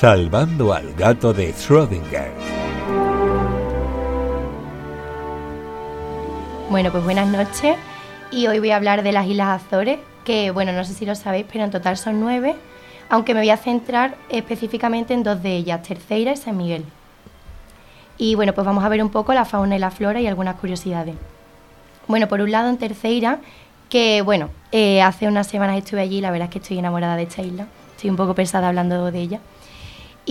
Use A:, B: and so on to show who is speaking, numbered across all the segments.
A: Salvando al gato de Schrödinger.
B: Bueno, pues buenas noches y hoy voy a hablar de las Islas Azores, que bueno, no sé si lo sabéis, pero en total son nueve, aunque me voy a centrar específicamente en dos de ellas, Terceira y San Miguel. Y bueno, pues vamos a ver un poco la fauna y la flora y algunas curiosidades. Bueno, por un lado en Terceira, que bueno, eh, hace unas semanas estuve allí y la verdad es que estoy enamorada de esta isla. Estoy un poco pesada hablando de ella.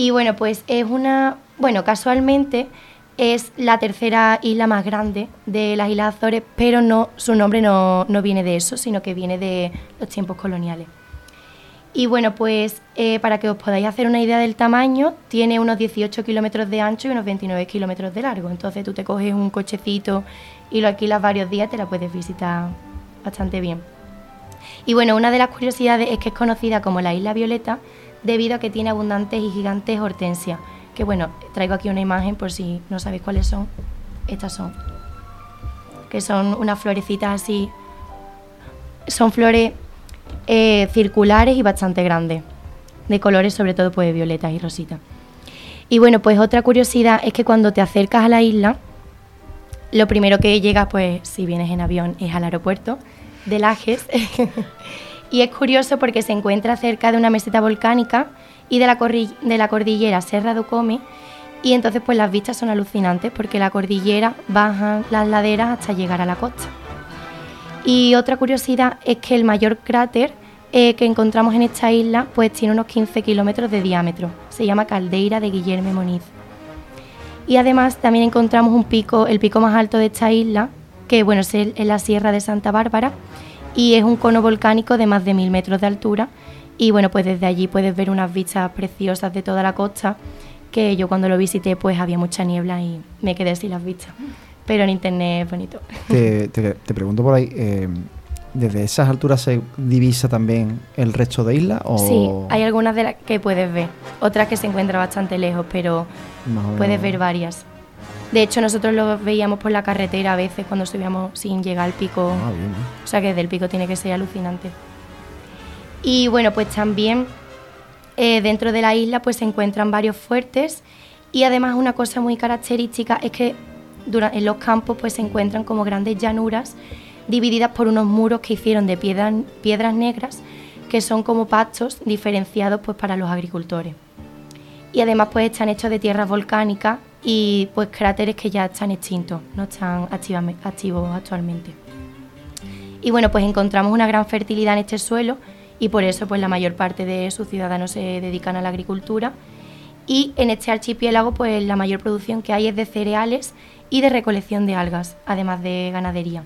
B: Y bueno, pues es una, bueno, casualmente es la tercera isla más grande de las Islas Azores, pero no, su nombre no, no viene de eso, sino que viene de los tiempos coloniales. Y bueno, pues eh, para que os podáis hacer una idea del tamaño, tiene unos 18 kilómetros de ancho y unos 29 kilómetros de largo. Entonces tú te coges un cochecito y lo alquilas varios días, te la puedes visitar bastante bien. Y bueno, una de las curiosidades es que es conocida como la Isla Violeta debido a que tiene abundantes y gigantes hortensias. Que bueno, traigo aquí una imagen por si no sabéis cuáles son. Estas son. Que son unas florecitas así. Son flores eh, circulares y bastante grandes, de colores sobre todo pues violetas y rositas. Y bueno, pues otra curiosidad es que cuando te acercas a la isla, lo primero que llegas, pues si vienes en avión, es al aeropuerto de Lajes. y es curioso porque se encuentra cerca de una meseta volcánica y de la, cordillera Serra do Come. Y entonces pues las vistas son alucinantes porque la cordillera baja las laderas hasta llegar a la costa. Y otra curiosidad es que el mayor cráter eh, que encontramos en esta isla pues tiene unos 15 kilómetros de diámetro. Se llama Caldeira de Guillermo Moniz. Y además también encontramos un pico, el pico más alto de esta isla, que bueno, es, la Sierra de Santa Bárbara y es un cono volcánico de más de mil metros de altura. Y bueno, pues desde allí puedes ver unas vistas preciosas de toda la costa, que yo cuando lo visité pues había mucha niebla y me quedé sin las vistas pero en internet es bonito.
C: Te, te, pregunto por ahí, eh, ¿desde esas alturas se divisa también el resto de islas? O...
B: Sí, hay algunas de las que puedes ver, otras que se encuentran bastante lejos, pero puedes ver varias. De hecho, nosotros lo veíamos por la carretera a veces cuando subíamos sin llegar al pico. Ah, bien, O sea que desde el pico tiene que ser alucinante. Y bueno, pues también eh, dentro de la isla pues se encuentran varios fuertes y además una cosa muy característica es que en los campos pues se encuentran como grandes llanuras divididas por unos muros que hicieron de piedras negras que son como pastos diferenciados pues para los agricultores. Y además pues están hechos de tierras volcánicas y pues cráteres que ya están extintos, no están activos actualmente. Y bueno, pues encontramos una gran fertilidad en este suelo y por eso pues la mayor parte de sus ciudadanos se dedican a la agricultura y en este archipiélago pues la mayor producción que hay es de cereales y de recolección de algas, además de ganadería.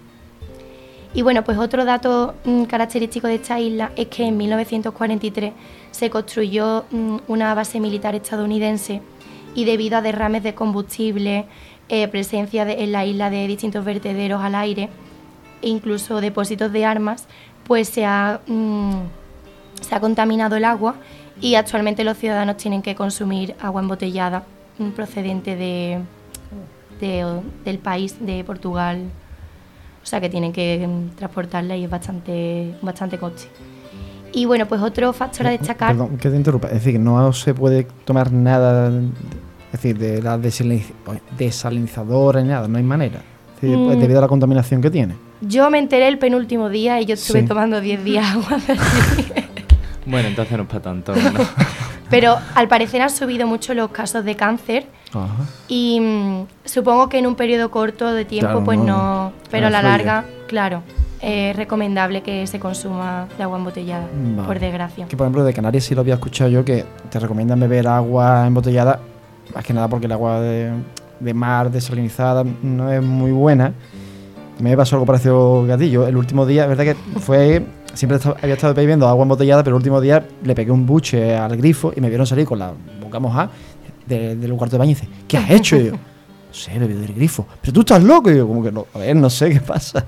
B: Y bueno, pues otro dato mm, característico de esta isla es que en 1943 se construyó mm, una base militar estadounidense y debido a derrames de combustible, eh, presencia en la isla de distintos vertederos al aire e incluso depósitos de armas, pues se ha, mm, se ha contaminado el agua y actualmente los ciudadanos tienen que consumir agua embotellada procedente de, del país, de Portugal. O sea que tienen que mm, transportarla y es bastante, bastante coche. Y bueno, pues otro factor a destacar.
C: Perdón, que te interrumpa. Es decir, no se puede tomar nada, es decir, de la desalinizadora ni nada, no hay manera. Mm. Debido a la contaminación que tiene.
B: Yo me enteré el penúltimo día y yo estuve tomando 10 días agua.
D: bueno, entonces no es para tanto.
B: Pero al parecer han subido mucho los casos de cáncer y mm, supongo que en un periodo corto de tiempo, pues no, pero a la larga, claro, es recomendable que se consuma de agua embotellada, por desgracia.
C: Que por ejemplo de Canarias sí lo había escuchado yo, que te recomiendan beber agua embotellada, más que nada porque el agua de, mar desalinizada no es muy buena. Me pasó algo parecido gatillo. El último día, es verdad que fue siempre había estado bebiendo agua embotellada, pero el último día le pegué un buche al grifo y me vieron salir con la boca mojada del cuarto de baño y dice, ¿qué has hecho? Y yo, no sé, le del grifo. Pero tú estás loco. Y yo, como que no, a ver, no sé qué pasa.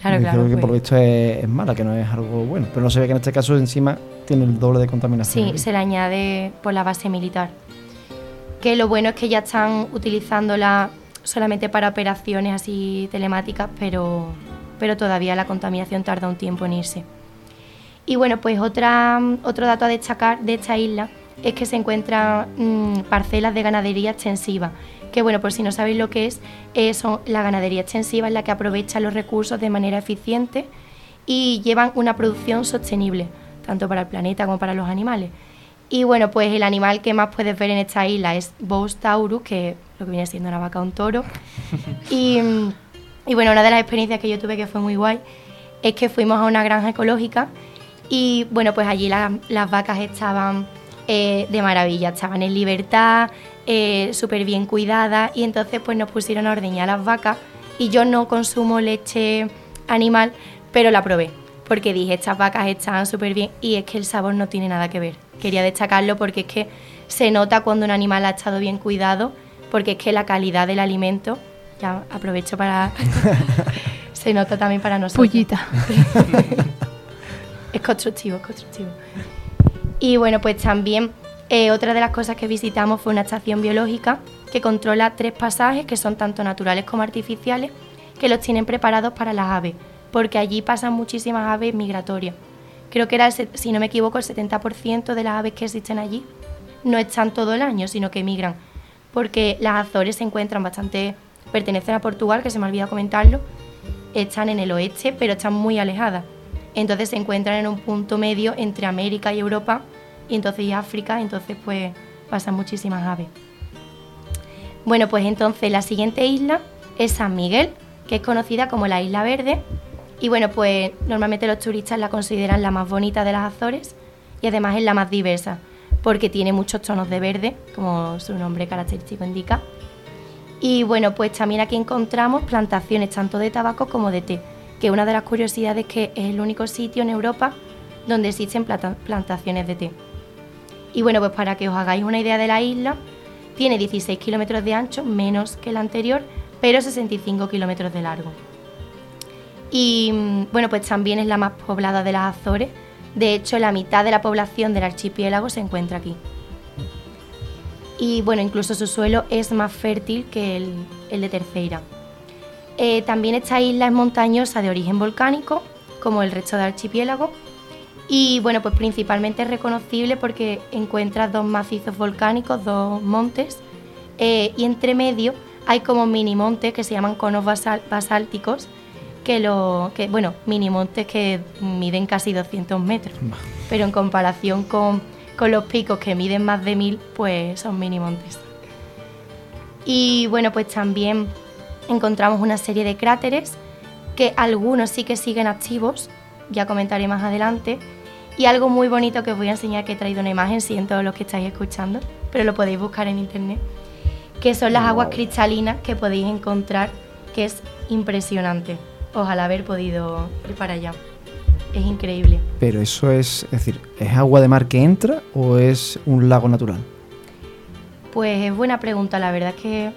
C: Claro, claro. que por lo pues. visto es, mala, que no es algo bueno. Pero no se ve que en este caso encima tiene el doble de contaminación.
B: Sí, se le añade por la base militar. Que lo bueno es que ya están utilizándola solamente para operaciones así telemáticas, pero, pero todavía la contaminación tarda un tiempo en irse. Y bueno, pues otra, otro dato a destacar de esta isla es que se encuentran mm, parcelas de ganadería extensiva. Que bueno, por si no sabéis lo que es, eh, son la ganadería extensiva en la que aprovecha los recursos de manera eficiente y llevan una producción sostenible, tanto para el planeta como para los animales. Y bueno, pues el animal que más puedes ver en esta isla es Bos taurus, que lo que viene siendo una vaca un toro. Y, y bueno, una de las experiencias que yo tuve que fue muy guay es que fuimos a una granja ecológica y bueno, pues allí la- las vacas estaban eh, de maravilla, estaban en libertad, eh, súper bien cuidadas y entonces pues nos pusieron a ordeñar las vacas y yo no consumo leche animal, pero la probé porque dije, estas vacas estaban súper bien y es que el sabor no tiene nada que ver. Quería destacarlo porque es que se nota cuando un animal ha estado bien cuidado, porque es que la calidad del alimento, ya aprovecho para... se nota también para nosotros.
E: Pullita.
B: Es constructivo, es constructivo. Y bueno, pues también eh, otra de las cosas que visitamos fue una estación biológica que controla tres pasajes que son tanto naturales como artificiales, que los tienen preparados para las aves, porque allí pasan muchísimas aves migratorias. Creo que era, el si no me equivoco, el 70% de las aves que existen allí no están todo el año, sino que migran, porque las Azores se encuentran bastante, pertenecen a Portugal, que se me olvida comentarlo, están en el oeste, pero están muy alejadas. Entonces se encuentran en un punto medio entre América y Europa, y entonces y África, entonces pues pasan muchísimas aves. Bueno, pues entonces la siguiente isla es San Miguel, que es conocida como la Isla Verde. Y bueno, pues normalmente los turistas la consideran la más bonita de las Azores y además es la más diversa, porque tiene muchos tonos de verde, como su nombre característico indica. Y bueno, pues también aquí encontramos plantaciones tanto de tabaco como de té, que una de las curiosidades es que es el único sitio en Europa donde existen plantaciones de té. Y bueno, pues para que os hagáis una idea de la isla, tiene 16 kilómetros de ancho, menos que la anterior, pero 65 kilómetros de largo. Y bueno, pues también es la más poblada de las Azores. De hecho, la mitad de la población del archipiélago se encuentra aquí. Y bueno, incluso su suelo es más fértil que el, el de Terceira. Eh, también esta isla es montañosa de origen volcánico, como el resto del archipiélago. Y bueno, pues principalmente es reconocible porque encuentras dos macizos volcánicos, dos montes, eh, y entre medio hay como mini montes que se llaman conos basálticos, que, lo, que, bueno, mini montes que miden casi 200 metros, pero en comparación con, con los picos que miden más de 1000, pues son mini montes. Y bueno, pues también encontramos una serie de cráteres que algunos sí que siguen activos, ya comentaré más adelante. Y algo muy bonito que os voy a enseñar, que he traído una imagen, siento los que estáis escuchando, pero lo podéis buscar en internet, que son las aguas cristalinas que podéis encontrar, que es impresionante. Ojalá haber podido ir para allá. Es increíble.
C: Pero eso es, es decir, ¿es agua de mar que entra o es un lago natural?
B: Pues es buena pregunta, la verdad es que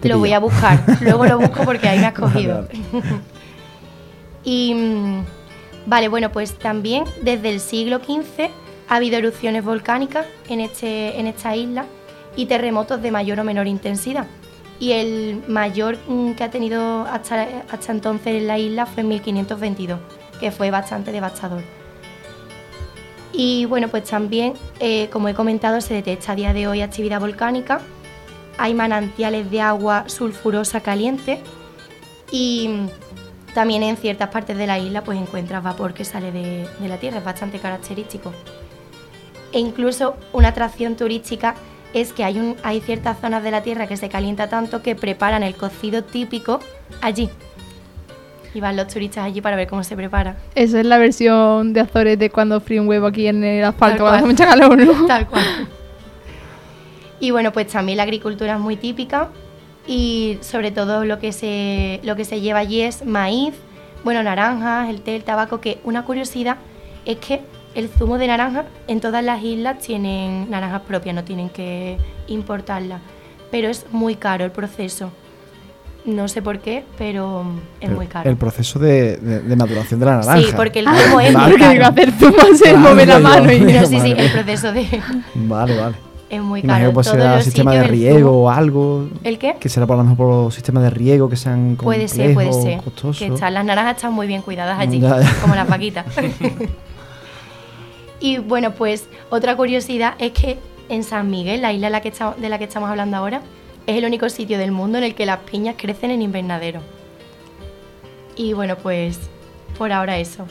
C: Te
B: lo voy a buscar. Luego lo busco porque ahí me has cogido.
C: Vale,
B: y mm, vale, bueno, pues también desde el siglo XV ha habido erupciones volcánicas en, este, en esta isla y terremotos de mayor o menor intensidad. Y el mayor mm, que ha tenido hasta, hasta entonces en la isla fue en 1522, que fue bastante devastador. Y bueno, pues también, eh, como he comentado, se detecta a día de hoy actividad volcánica. Hay manantiales de agua sulfurosa caliente y también en ciertas partes de la isla pues encuentras vapor que sale de, de la tierra, es bastante característico. E incluso una atracción turística es que hay, un- hay ciertas zonas de la tierra que se calienta tanto que preparan el cocido típico allí. Y van los turistas allí para ver cómo se prepara.
E: Esa es la versión de Azores de cuando frío un huevo aquí en el asfalto cuando hace mucha calor, ¿no?
B: Tal cual. Y bueno, pues también la agricultura es muy típica y sobre todo lo que se, lo que se lleva allí es maíz, bueno, naranjas, el té, el tabaco, que una curiosidad es que el zumo de naranja en todas las islas tienen naranjas propias, no tienen que importarlas, pero es muy caro el proceso. No sé por qué, pero es
C: Pero
B: muy caro.
C: El proceso de, de- de maduración de la naranja.
B: Sí, porque el zumo es
C: Vale.
B: muy
E: Porque
B: caro.
E: hacer zumo se mueve la mano y...
B: No, sí, sí,
C: Madre.
B: el proceso de...
C: Vale, vale.
B: es muy
C: Imagino
B: caro.
C: que pues será sistema de riego o algo.
B: ¿El qué?
C: Que será por lo mejor por los sistemas de riego que sean
B: Puede ser, puede
C: complejos,
B: ser.
C: costosos.
B: Que están, las naranjas están muy bien cuidadas allí,
C: Ya, ya.
B: como las vaquitas. Y bueno, pues otra curiosidad es que en San Miguel, la isla de la que estamos, hablando ahora, es el único sitio del mundo en el que las piñas crecen en invernadero. Y bueno, pues por ahora eso.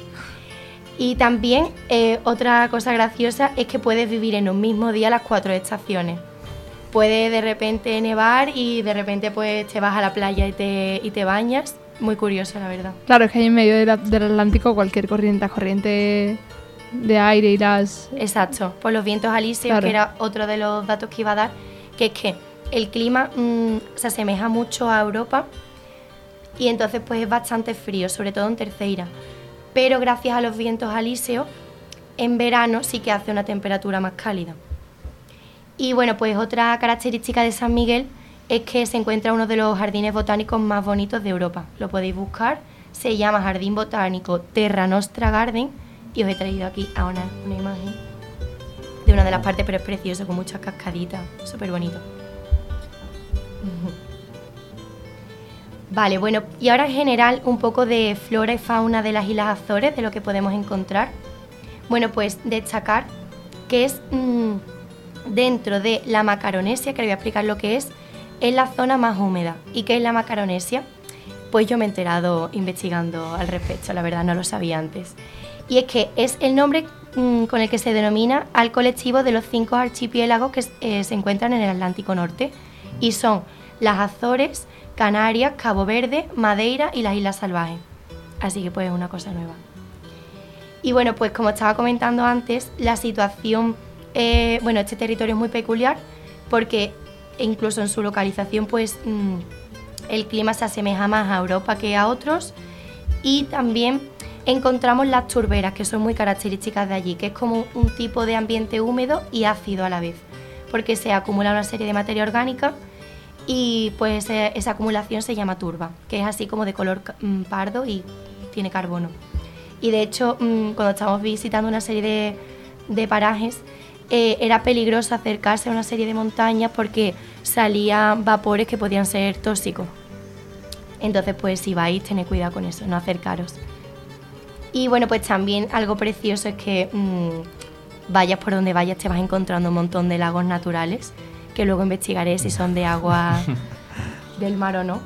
B: Y también eh, otra cosa graciosa es que puedes vivir en un mismo día las cuatro estaciones. Puede de repente nevar y de repente pues te vas a la playa y te, y te bañas. Muy curioso, la verdad.
E: Claro, es que ahí en medio del, del Atlántico cualquier corriente, las corrientes de aire irás.
B: Exacto, por los vientos alisios,
E: Claro.
B: que era otro de los datos que iba a dar, que es que el clima mm, se asemeja mucho a Europa y entonces pues es bastante frío, sobre todo en Terceira. Pero gracias a los vientos alisios, en verano sí que hace una temperatura más cálida. Y bueno, pues otra característica de San Miguel es que se encuentra uno de los jardines botánicos más bonitos de Europa. Lo podéis buscar, se llama Jardín Botánico Terra Nostra Garden y os he traído aquí a una, imagen de una de las partes, pero es precioso, con muchas cascaditas, súper bonito. Vale, bueno, y ahora en general un poco de flora y fauna de las Islas Azores, de lo que podemos encontrar. Bueno, pues destacar que es mm, dentro de la Macaronesia, que le voy a explicar lo que es, es la zona más húmeda. ¿Y qué es la Macaronesia? Pues yo me he enterado investigando al respecto, la verdad no lo sabía antes. Y es que es el nombre mm, con el que se denomina al colectivo de los cinco archipiélagos que eh, se encuentran en el Atlántico Norte. Y son las Azores, Canarias, Cabo Verde, Madeira y las Islas Salvajes. Así que pues es una cosa nueva. Y bueno, pues como estaba comentando antes, la situación, eh, bueno, este territorio es muy peculiar porque incluso en su localización, pues mm, el clima se asemeja más a Europa que a otros y también encontramos las turberas, que son muy características de allí, que es como un tipo de ambiente húmedo y ácido a la vez, porque se acumula una serie de materia orgánica y pues ese- esa acumulación se llama turba, que es así como de color mm, pardo y tiene carbono. Y de hecho, mm, cuando estábamos visitando una serie de, de parajes, eh, era peligroso acercarse a una serie de montañas porque salían vapores que podían ser tóxicos. Entonces, pues si vais, tened cuidado con eso, no acercaros. Y bueno, pues también algo precioso es que mm, vayas por donde vayas, te vas encontrando un montón de lagos naturales, que luego investigaré si son de agua del mar o no.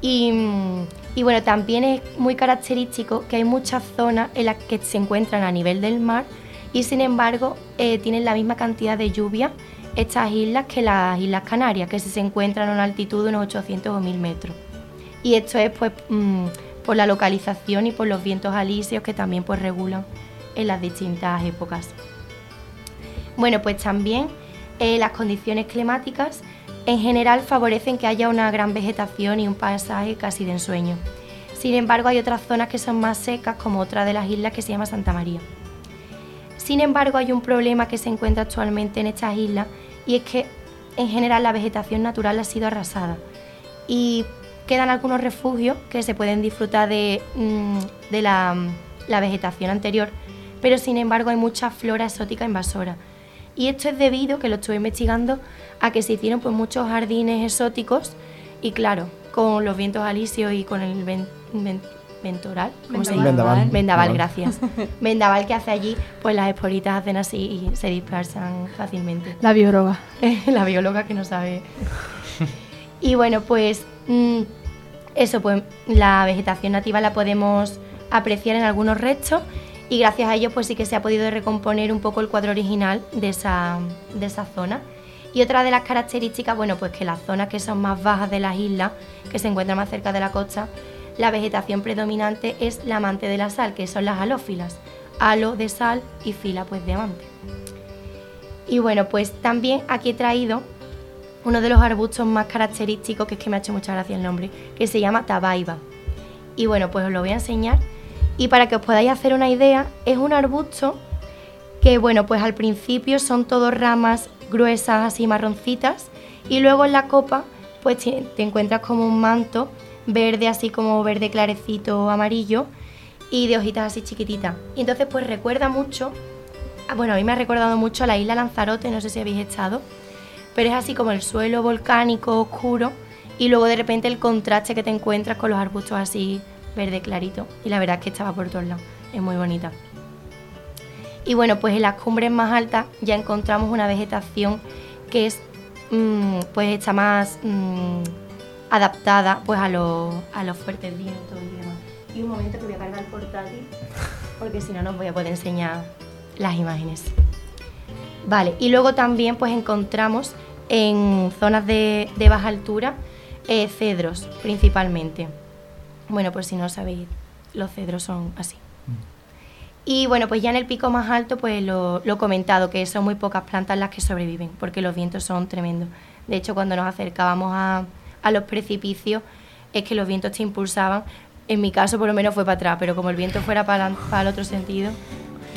B: Y, mm, y bueno, también es muy característico que hay muchas zonas en las que se encuentran a nivel del mar y sin embargo eh, tienen la misma cantidad de lluvia estas islas que las Islas Canarias, que se encuentran a una altitud de unos 800 o 1000 metros. Y esto es pues mm, por la localización y por los vientos alisios que también pues regulan en las distintas épocas. Bueno, pues también eh, las condiciones climáticas en general favorecen que haya una gran vegetación y un paisaje casi de ensueño. Sin embargo, hay otras zonas que son más secas, como otra de las islas que se llama Santa María. Sin embargo, hay un problema que se encuentra actualmente en estas islas y es que en general la vegetación natural ha sido arrasada y quedan algunos refugios que se pueden disfrutar de, mm, de la, la vegetación anterior, pero sin embargo hay mucha flora exótica invasora. Y esto es debido, que lo estuve investigando, a que se hicieron pues, muchos jardines exóticos y claro, con los vientos alisios y con el ven- ven- ventoral, ¿cómo se llama?
C: Vendaval.
B: Vendaval,
C: Vendaval.
B: gracias. Vendaval que hace allí, pues las esporitas hacen así y se dispersan fácilmente.
E: La bióloga.
B: la bióloga que no sabe. y bueno, pues mm, eso, pues la vegetación nativa la podemos apreciar en algunos restos y gracias a ello pues sí que se ha podido recomponer un poco el cuadro original de esa, de esa zona. Y otra de las características, bueno, pues que las zonas que son más bajas de las islas, que se encuentran más cerca de la costa, la vegetación predominante es la amante de la sal, que son las halófilas. Halo de sal y fila pues de amante. Y bueno, pues también aquí he traído uno de los arbustos más característicos, que es que me ha hecho mucha gracia el nombre, que se llama tabaiba. Y bueno, pues os lo voy a enseñar. Y para que os podáis hacer una idea, es un arbusto que, bueno, pues al principio son todos ramas gruesas, así marroncitas, y luego en la copa, pues te, encuentras como un manto verde, así como verde clarecito amarillo, y de hojitas así chiquititas. Y entonces, pues recuerda mucho, ah, bueno, a mí me ha recordado mucho a la isla Lanzarote, no sé si habéis estado, pero es así como el suelo volcánico oscuro y luego de repente el contraste que te encuentras con los arbustos así verde clarito y la verdad es que estaba por todos lados, es muy bonita. Y bueno, pues en las cumbres más altas ya encontramos una vegetación que es mm, pues está más mm, adaptada pues a los, a los fuertes vientos y demás. Y un momento que voy a cargar el portátil porque si no no os voy a poder enseñar las imágenes. Vale, y luego también pues encontramos en zonas de, de baja altura eh, cedros principalmente. Bueno, pues si no sabéis, los cedros son así. Y bueno, pues ya en el pico más alto, pues lo, lo comentado, que son muy pocas plantas las que sobreviven, porque los vientos son tremendos. De hecho, cuando nos acercábamos a, a los precipicios, es que los vientos te impulsaban. En mi caso, por lo menos, fue para atrás, pero como el viento fuera para, para el otro sentido,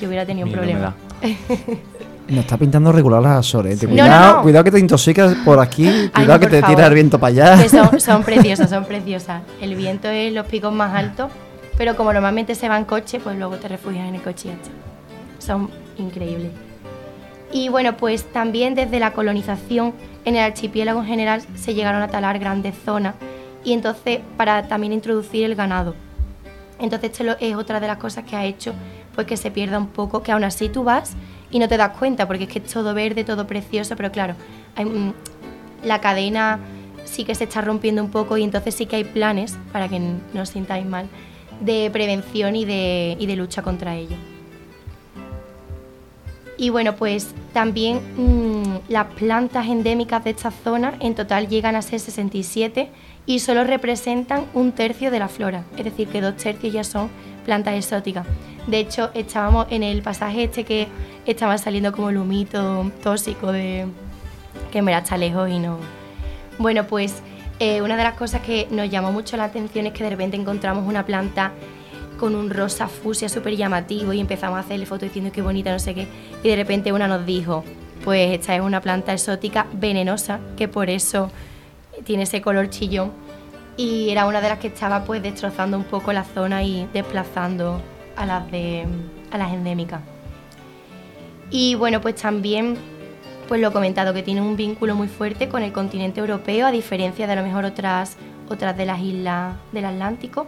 B: yo hubiera tenido un problema.
D: Me
C: está pintando regular las Azores. ¿eh? Cuidado,
B: no, no.
C: cuidado que te intoxicas por aquí, cuidado
B: no,
C: que te
B: favor.
C: tira el viento para allá.
B: Que son, son preciosas, son preciosas. El viento es los picos más altos, pero como normalmente se va en coche, pues luego te refugias en el coche y ya está. Son increíbles. Y bueno, pues también desde la colonización en el archipiélago en general se llegaron a talar grandes zonas y entonces para también introducir el ganado. Entonces esto es otra de las cosas que ha hecho pues que se pierda un poco, que aún así tú vas y no te das cuenta porque es que es todo verde, todo precioso, pero claro, la cadena sí que se está rompiendo un poco y entonces sí que hay planes, para que no os sintáis mal, de prevención y de, y de lucha contra ello. Y bueno, pues también mm, las plantas endémicas de esta zona en total llegan a ser 67 y solo representan un tercio de la flora, es decir, que dos tercios ya son plantas exóticas. De hecho, estábamos en el pasaje este que estaba saliendo como el humito tóxico de que en verdad está lejos y no. Bueno, pues eh, una de las cosas que nos llamó mucho la atención es que de repente encontramos una planta con un rosa fucsia súper llamativo y empezamos a hacerle fotos diciendo qué bonita, no sé qué. Y de repente una nos dijo, pues esta es una planta exótica venenosa, que por eso tiene ese color chillón. Y era una de las que estaba pues destrozando un poco la zona y desplazando a las, de, a las endémicas. Y bueno, pues también, pues lo he comentado, que tiene un vínculo muy fuerte con el continente europeo, a diferencia de a lo mejor otras, otras de las islas del Atlántico.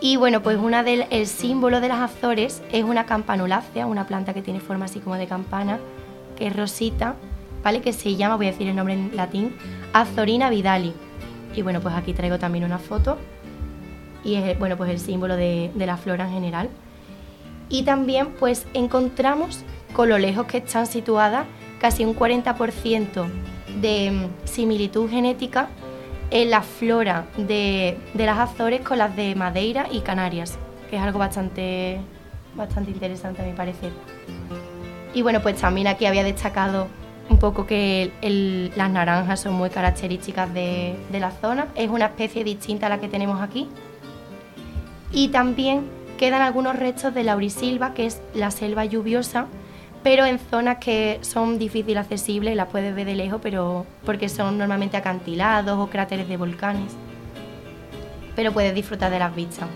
B: Y bueno, pues una del el símbolo de las Azores es una campanulácea, una planta que tiene forma así como de campana, que es rosita, ¿vale? Que se llama, voy a decir el nombre en latín, Azorina vidali. Y bueno, pues aquí traigo también una foto. Y es, bueno, pues el símbolo de, la flora en general. Y también pues encontramos con lo lejos que están situadas casi un 40% de mm, similitud genética en la flora de, las Azores con las de Madeira y Canarias, que es algo bastante, bastante interesante a mi parecer. Y bueno, pues también aquí había destacado un poco que las naranjas son muy características de la zona. Es una especie distinta a la que tenemos aquí. Y también quedan algunos restos de laurisilva, que es la selva lluviosa, pero en zonas que son difícil accesibles, las puedes ver de lejos, pero porque son normalmente acantilados o cráteres de volcanes. Pero puedes disfrutar de las vistas.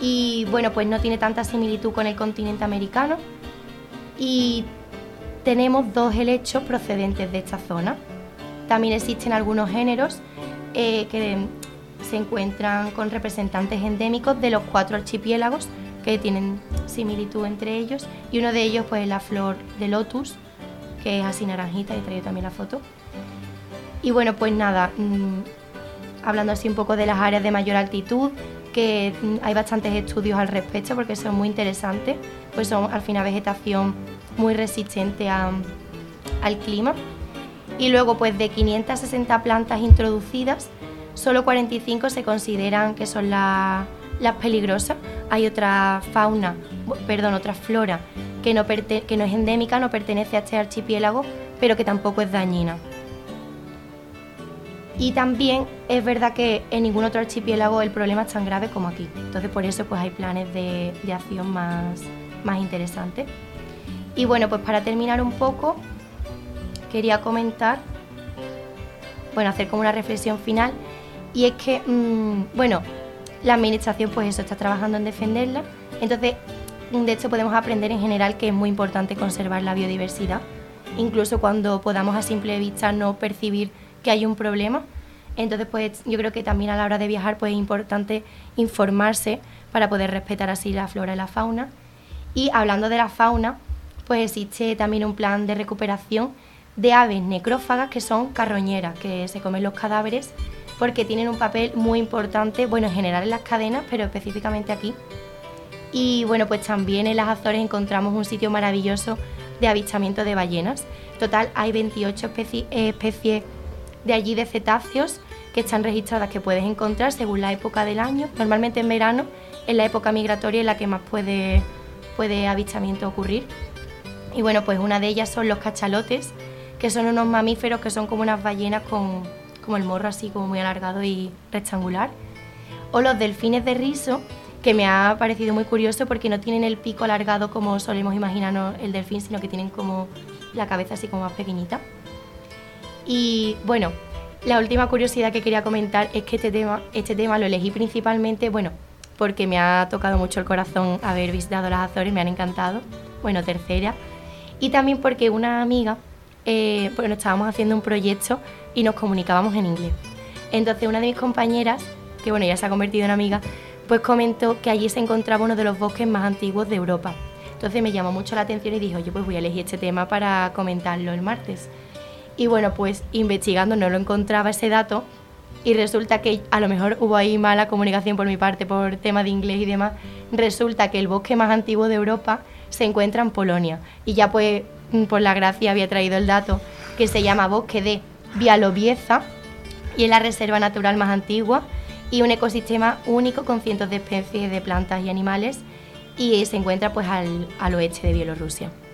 B: Y bueno, pues no tiene tanta similitud con el continente americano. Y tenemos dos helechos procedentes de esta zona. También existen algunos géneros eh, que se encuentran con representantes endémicos de los cuatro archipiélagos que tienen similitud entre ellos. Y uno de ellos pues es la flor de lotus que es así naranjita y he traído también la foto. Y bueno pues nada mm, hablando así un poco de las áreas de mayor altitud que mm, hay bastantes estudios al respecto porque son muy interesantes pues son al final vegetación muy resistente a- al clima. Y luego pues de 560 plantas introducidas solo 45 se consideran que son la- las peligrosas. Hay otra fauna, perdón, otra flora que no, es endémica, no pertenece a este archipiélago, pero que tampoco es dañina. Y también es verdad que en ningún otro archipiélago el problema es tan grave como aquí. Entonces por eso pues hay planes de, de acción más, más interesantes. Y bueno, pues para terminar un poco, quería comentar, bueno, hacer como una reflexión final, y es que, mm, bueno, la administración pues eso está trabajando en defenderla, entonces de hecho podemos aprender en general que es muy importante conservar la biodiversidad, incluso cuando podamos a simple vista no percibir que hay un problema. Entonces, pues yo creo que también a la hora de viajar pues es importante informarse para poder respetar así la flora y la fauna. Y hablando de la fauna, pues existe también un plan de recuperación de aves necrófagas que son carroñeras, que se comen los cadáveres porque tienen un papel muy importante, bueno, en general en las cadenas, pero específicamente aquí. Y bueno, pues también en las Azores encontramos un sitio maravilloso de avistamiento de ballenas. Total, hay 28 especies, especies de allí de cetáceos que están registradas que puedes encontrar según la época del año. Normalmente en verano es la época migratoria en la que más puede, puede avistamiento ocurrir. Y bueno, pues una de ellas son los cachalotes, que son unos mamíferos que son como unas ballenas con como el morro así como muy alargado y rectangular. O los delfines de rizo, que me ha parecido muy curioso porque no tienen el pico alargado como solemos imaginarnos el delfín, sino que tienen como la cabeza así como más pequeñita. Y bueno, la última curiosidad que quería comentar es que este tema, este tema lo elegí principalmente, bueno, porque me ha tocado mucho el corazón haber visitado las Azores, me han encantado, bueno, tercera, y también porque una amiga, eh, bueno, estábamos haciendo un proyecto y nos comunicábamos en inglés. Entonces una de mis compañeras, que bueno, ya se ha convertido en amiga, pues comentó que allí se encontraba uno de los bosques más antiguos de Europa. Entonces me llamó mucho la atención y dijo, yo pues voy a elegir este tema para comentarlo el martes. Y bueno, pues investigando no lo encontraba ese dato y resulta que a lo mejor hubo ahí mala comunicación por mi parte por tema de inglés y demás. Resulta que el bosque más antiguo de Europa se encuentra en Polonia y ya pues por la gracia había traído el dato que se llama bosque de Bialobieza y es la reserva natural más antigua y un ecosistema único con cientos de especies de plantas y animales y se encuentra pues al, al oeste de Bielorrusia.